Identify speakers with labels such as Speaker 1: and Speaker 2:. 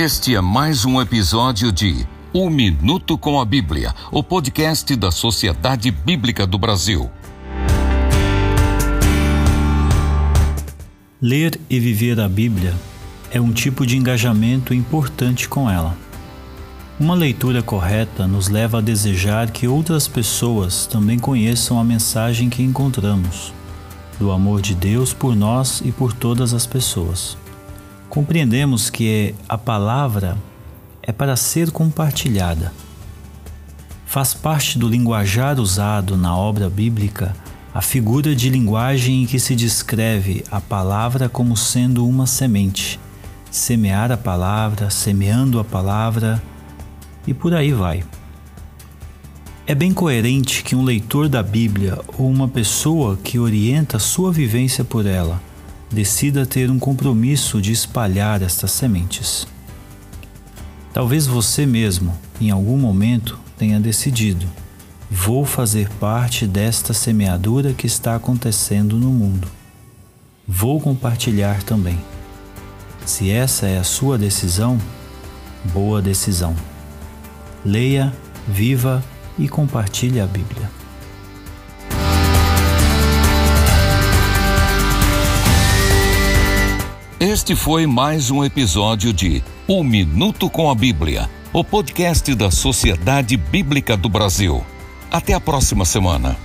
Speaker 1: Este é mais um episódio de Um Minuto com a Bíblia, o podcast da Sociedade Bíblica do Brasil.
Speaker 2: Ler e viver a Bíblia é um tipo de engajamento importante com ela. Uma leitura correta nos leva a desejar que outras pessoas também conheçam a mensagem que encontramos, do amor de Deus por nós e por todas as pessoas compreendemos que a palavra é para ser compartilhada. Faz parte do linguajar usado na obra bíblica a figura de linguagem em que se descreve a palavra como sendo uma semente, semear a palavra, semeando a palavra e por aí vai. É bem coerente que um leitor da Bíblia ou uma pessoa que orienta sua vivência por ela decida ter um compromisso de espalhar estas sementes. Talvez você mesmo, em algum momento, tenha decidido: vou fazer parte desta semeadura que está acontecendo no mundo. Vou compartilhar também. Se essa é a sua decisão, boa decisão. Leia, viva e compartilhe a Bíblia.
Speaker 1: Este foi mais um episódio de Um Minuto com a Bíblia, o podcast da Sociedade Bíblica do Brasil. Até a próxima semana.